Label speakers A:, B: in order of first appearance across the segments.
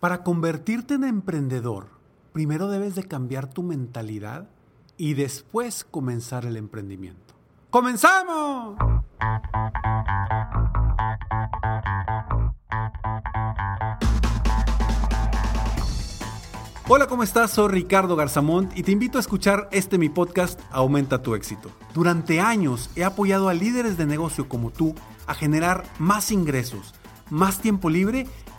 A: Para convertirte en emprendedor, primero debes de cambiar tu mentalidad y después comenzar el emprendimiento. ¡Comenzamos! Hola, ¿cómo estás? Soy Ricardo Garzamont y te invito a escuchar este mi podcast Aumenta tu éxito. Durante años he apoyado a líderes de negocio como tú a generar más ingresos, más tiempo libre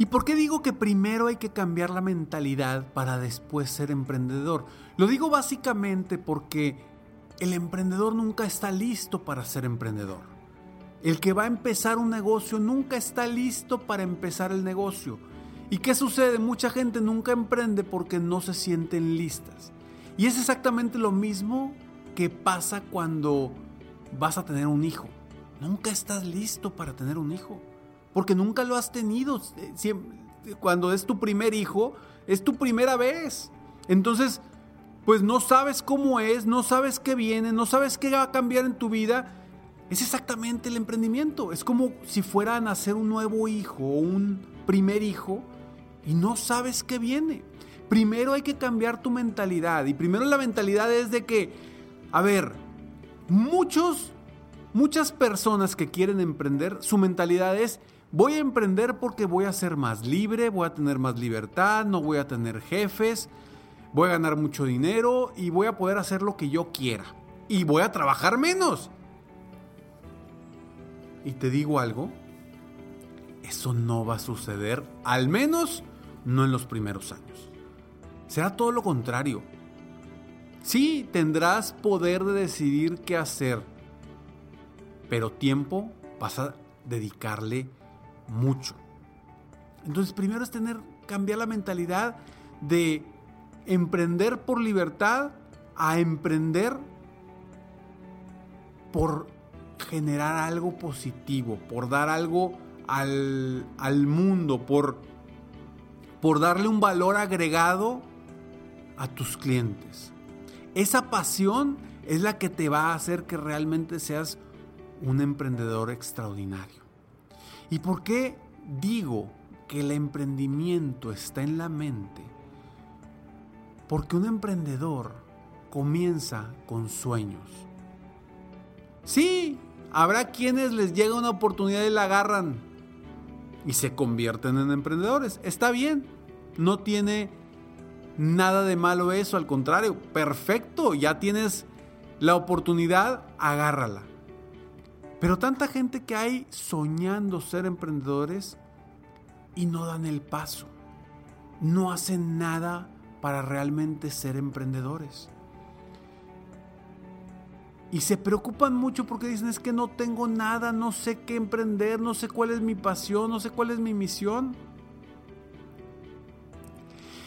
A: ¿Y por qué digo que primero hay que cambiar la mentalidad para después ser emprendedor? Lo digo básicamente porque el emprendedor nunca está listo para ser emprendedor. El que va a empezar un negocio nunca está listo para empezar el negocio. ¿Y qué sucede? Mucha gente nunca emprende porque no se sienten listas. Y es exactamente lo mismo que pasa cuando vas a tener un hijo. Nunca estás listo para tener un hijo porque nunca lo has tenido. Cuando es tu primer hijo, es tu primera vez. Entonces, pues no sabes cómo es, no sabes qué viene, no sabes qué va a cambiar en tu vida. Es exactamente el emprendimiento. Es como si fuera a nacer un nuevo hijo o un primer hijo y no sabes qué viene. Primero hay que cambiar tu mentalidad. Y primero la mentalidad es de que, a ver, muchos, muchas personas que quieren emprender, su mentalidad es, Voy a emprender porque voy a ser más libre, voy a tener más libertad, no voy a tener jefes, voy a ganar mucho dinero y voy a poder hacer lo que yo quiera. Y voy a trabajar menos. Y te digo algo, eso no va a suceder, al menos no en los primeros años. Será todo lo contrario. Sí, tendrás poder de decidir qué hacer, pero tiempo vas a dedicarle mucho. Entonces, primero es tener, cambiar la mentalidad de emprender por libertad a emprender por generar algo positivo, por dar algo al, al mundo, por, por darle un valor agregado a tus clientes. Esa pasión es la que te va a hacer que realmente seas un emprendedor extraordinario. ¿Y por qué digo que el emprendimiento está en la mente? Porque un emprendedor comienza con sueños. Sí, habrá quienes les llega una oportunidad y la agarran y se convierten en emprendedores. Está bien, no tiene nada de malo eso, al contrario, perfecto, ya tienes la oportunidad, agárrala. Pero tanta gente que hay soñando ser emprendedores y no dan el paso. No hacen nada para realmente ser emprendedores. Y se preocupan mucho porque dicen es que no tengo nada, no sé qué emprender, no sé cuál es mi pasión, no sé cuál es mi misión.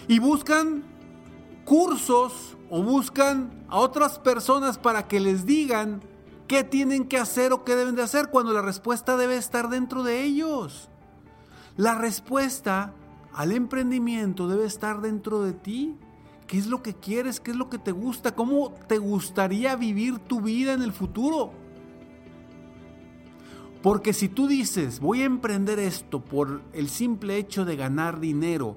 A: Y buscan cursos o buscan a otras personas para que les digan qué tienen que hacer o qué deben de hacer cuando la respuesta debe estar dentro de ellos. La respuesta al emprendimiento debe estar dentro de ti. ¿Qué es lo que quieres? ¿Qué es lo que te gusta? ¿Cómo te gustaría vivir tu vida en el futuro? Porque si tú dices, voy a emprender esto por el simple hecho de ganar dinero,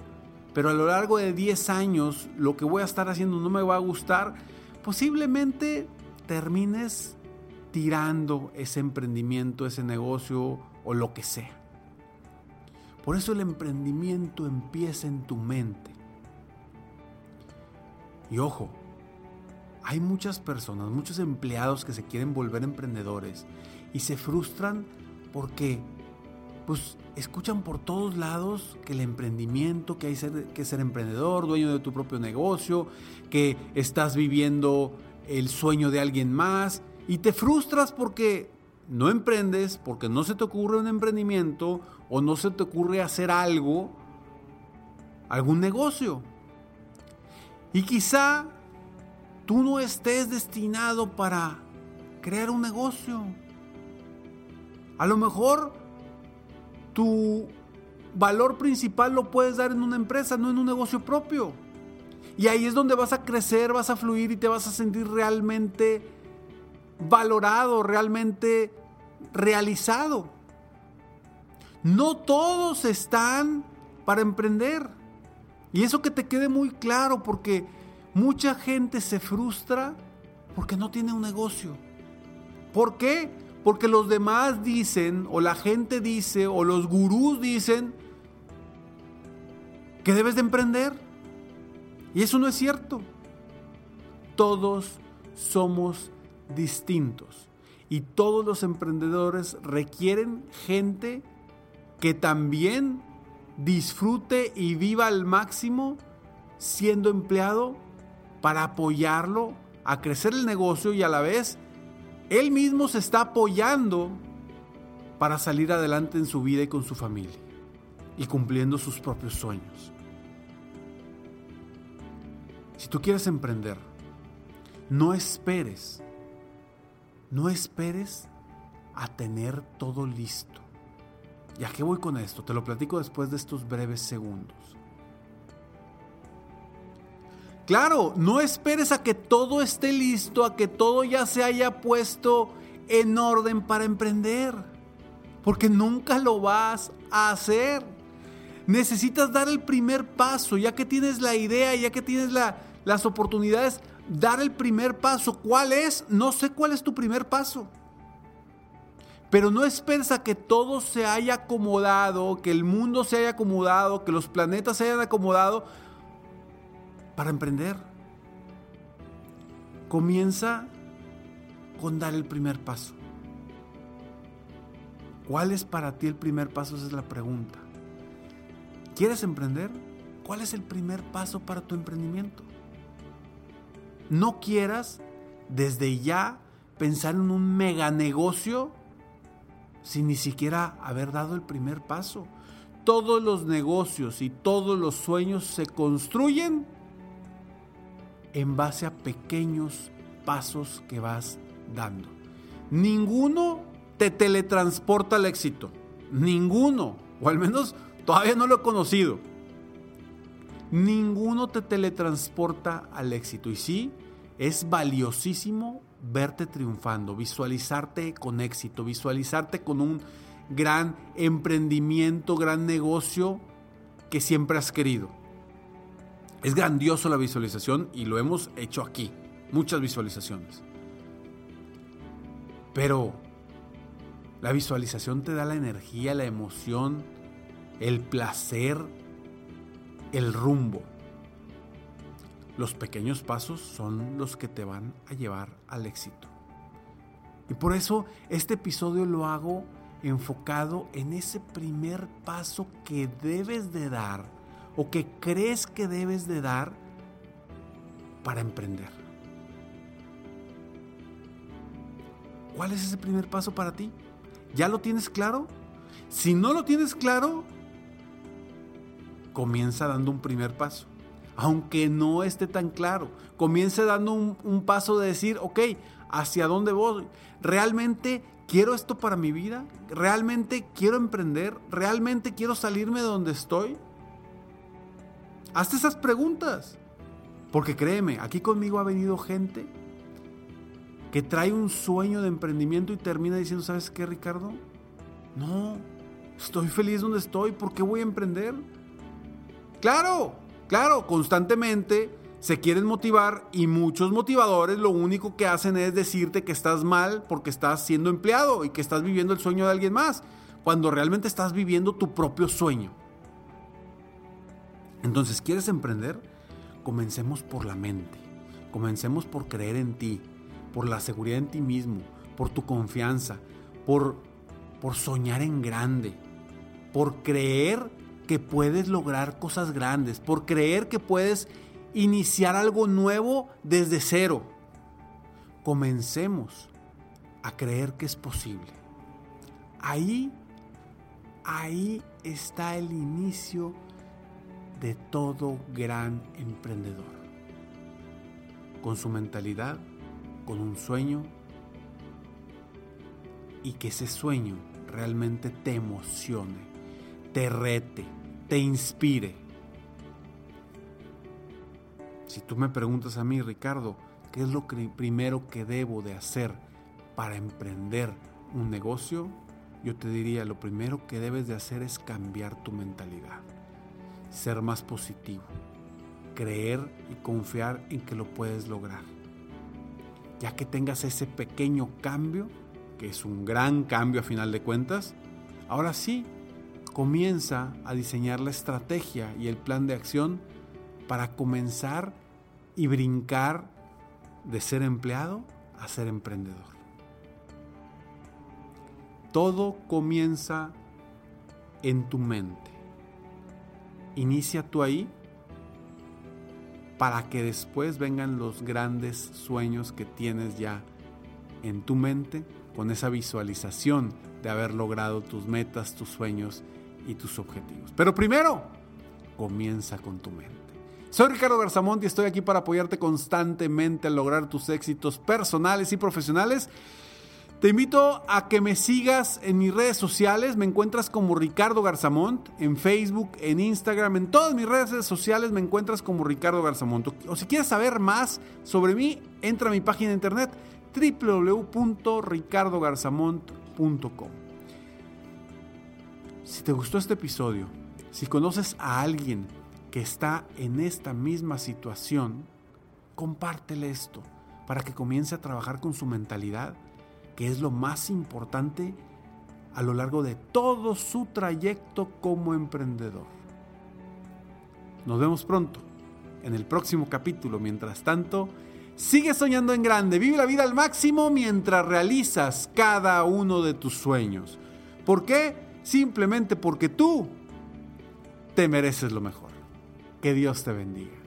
A: pero a lo largo de 10 años lo que voy a estar haciendo no me va a gustar, posiblemente termines tirando ese emprendimiento, ese negocio o lo que sea. Por eso el emprendimiento empieza en tu mente. Y ojo, hay muchas personas, muchos empleados que se quieren volver emprendedores y se frustran porque pues escuchan por todos lados que el emprendimiento, que hay que ser emprendedor, dueño de tu propio negocio, que estás viviendo el sueño de alguien más y te frustras porque no emprendes, porque no se te ocurre un emprendimiento o no se te ocurre hacer algo, algún negocio. Y quizá tú no estés destinado para crear un negocio. A lo mejor tu valor principal lo puedes dar en una empresa, no en un negocio propio. Y ahí es donde vas a crecer, vas a fluir y te vas a sentir realmente valorado, realmente realizado. No todos están para emprender. Y eso que te quede muy claro, porque mucha gente se frustra porque no tiene un negocio. ¿Por qué? Porque los demás dicen, o la gente dice, o los gurús dicen, que debes de emprender. Y eso no es cierto. Todos somos distintos. Y todos los emprendedores requieren gente que también disfrute y viva al máximo siendo empleado para apoyarlo a crecer el negocio y a la vez él mismo se está apoyando para salir adelante en su vida y con su familia y cumpliendo sus propios sueños. Si tú quieres emprender, no esperes, no esperes a tener todo listo. ¿Y a qué voy con esto? Te lo platico después de estos breves segundos. Claro, no esperes a que todo esté listo, a que todo ya se haya puesto en orden para emprender, porque nunca lo vas a hacer. Necesitas dar el primer paso, ya que tienes la idea, ya que tienes las oportunidades, dar el primer paso. ¿Cuál es? No sé cuál es tu primer paso. Pero no esperes que todo se haya acomodado, que el mundo se haya acomodado, que los planetas se hayan acomodado para emprender. Comienza con dar el primer paso. ¿Cuál es para ti el primer paso? Esa es la pregunta. ¿Quieres emprender? ¿Cuál es el primer paso para tu emprendimiento? No quieras desde ya pensar en un mega negocio sin ni siquiera haber dado el primer paso. Todos los negocios y todos los sueños se construyen en base a pequeños pasos que vas dando. Ninguno te teletransporta al éxito. Ninguno. O al menos todavía no lo he conocido. Ninguno te teletransporta al éxito. Y sí, es valiosísimo verte triunfando, visualizarte con éxito, visualizarte con un gran emprendimiento, gran negocio que siempre has querido. Es grandioso la visualización y lo hemos hecho aquí. Muchas visualizaciones. Pero la visualización te da la energía, la emoción, el placer, el rumbo. Los pequeños pasos son los que te van a llevar al éxito. Y por eso este episodio lo hago enfocado en ese primer paso que debes de dar o que crees que debes de dar para emprender? ¿Cuál es ese primer paso para ti? ¿Ya lo tienes claro? Si no lo tienes claro, comienza dando un primer paso. Aunque no esté tan claro, comienza dando un, un paso de decir, ok, ¿hacia dónde voy? ¿Realmente quiero esto para mi vida? ¿Realmente quiero emprender? ¿Realmente quiero salirme de donde estoy? Hazte esas preguntas. Porque créeme, aquí conmigo ha venido gente que trae un sueño de emprendimiento y termina diciendo, ¿sabes qué, Ricardo? No, estoy feliz donde estoy, ¿por qué voy a emprender? Claro, claro, constantemente se quieren motivar y muchos motivadores lo único que hacen es decirte que estás mal porque estás siendo empleado y que estás viviendo el sueño de alguien más, cuando realmente estás viviendo tu propio sueño. Entonces, ¿quieres emprender? Comencemos por la mente. Comencemos por creer en ti, por la seguridad en ti mismo, por tu confianza, por, por soñar en grande, por creer que puedes lograr cosas grandes, por creer que puedes iniciar algo nuevo desde cero. Comencemos a creer que es posible. Ahí, ahí está el inicio de todo gran emprendedor. con su mentalidad, con un sueño y que ese sueño realmente te emocione, te rete, te inspire. Si tú me preguntas a mí, Ricardo, ¿qué es lo primero que debo de hacer para emprender un negocio? Yo te diría, lo primero que debes de hacer es cambiar tu mentalidad, ser más positivo, creer y confiar en que lo puedes lograr. Ya que tengas ese pequeño cambio, que es un gran cambio a final de cuentas, ahora sí, comienza a diseñar la estrategia y el plan de acción para comenzar y brincar de ser empleado a ser emprendedor. Todo comienza en tu mente. Inicia tú ahí para que después vengan los grandes sueños que tienes ya en tu mente con esa visualización de haber logrado tus metas, tus sueños y tus objetivos. Pero primero, comienza con tu mente. Soy Ricardo Garzamont y estoy aquí para apoyarte constantemente a lograr tus éxitos personales y profesionales. Te invito a que me sigas en mis redes sociales. Me encuentras como Ricardo Garzamont en Facebook, en Instagram, en todas mis redes sociales me encuentras como Ricardo Garzamont. O si quieres saber más sobre mí, entra a mi página de internet www.ricardogarzamont.com. Si te gustó este episodio, si conoces a alguien que está en esta misma situación, compártele esto para que comience a trabajar con su mentalidad que es lo más importante a lo largo de todo su trayecto como emprendedor. Nos vemos pronto en el próximo capítulo. Mientras tanto, sigue soñando en grande, vive la vida al máximo mientras realizas cada uno de tus sueños. ¿Por qué? Simplemente porque tú te mereces lo mejor. Que Dios te bendiga.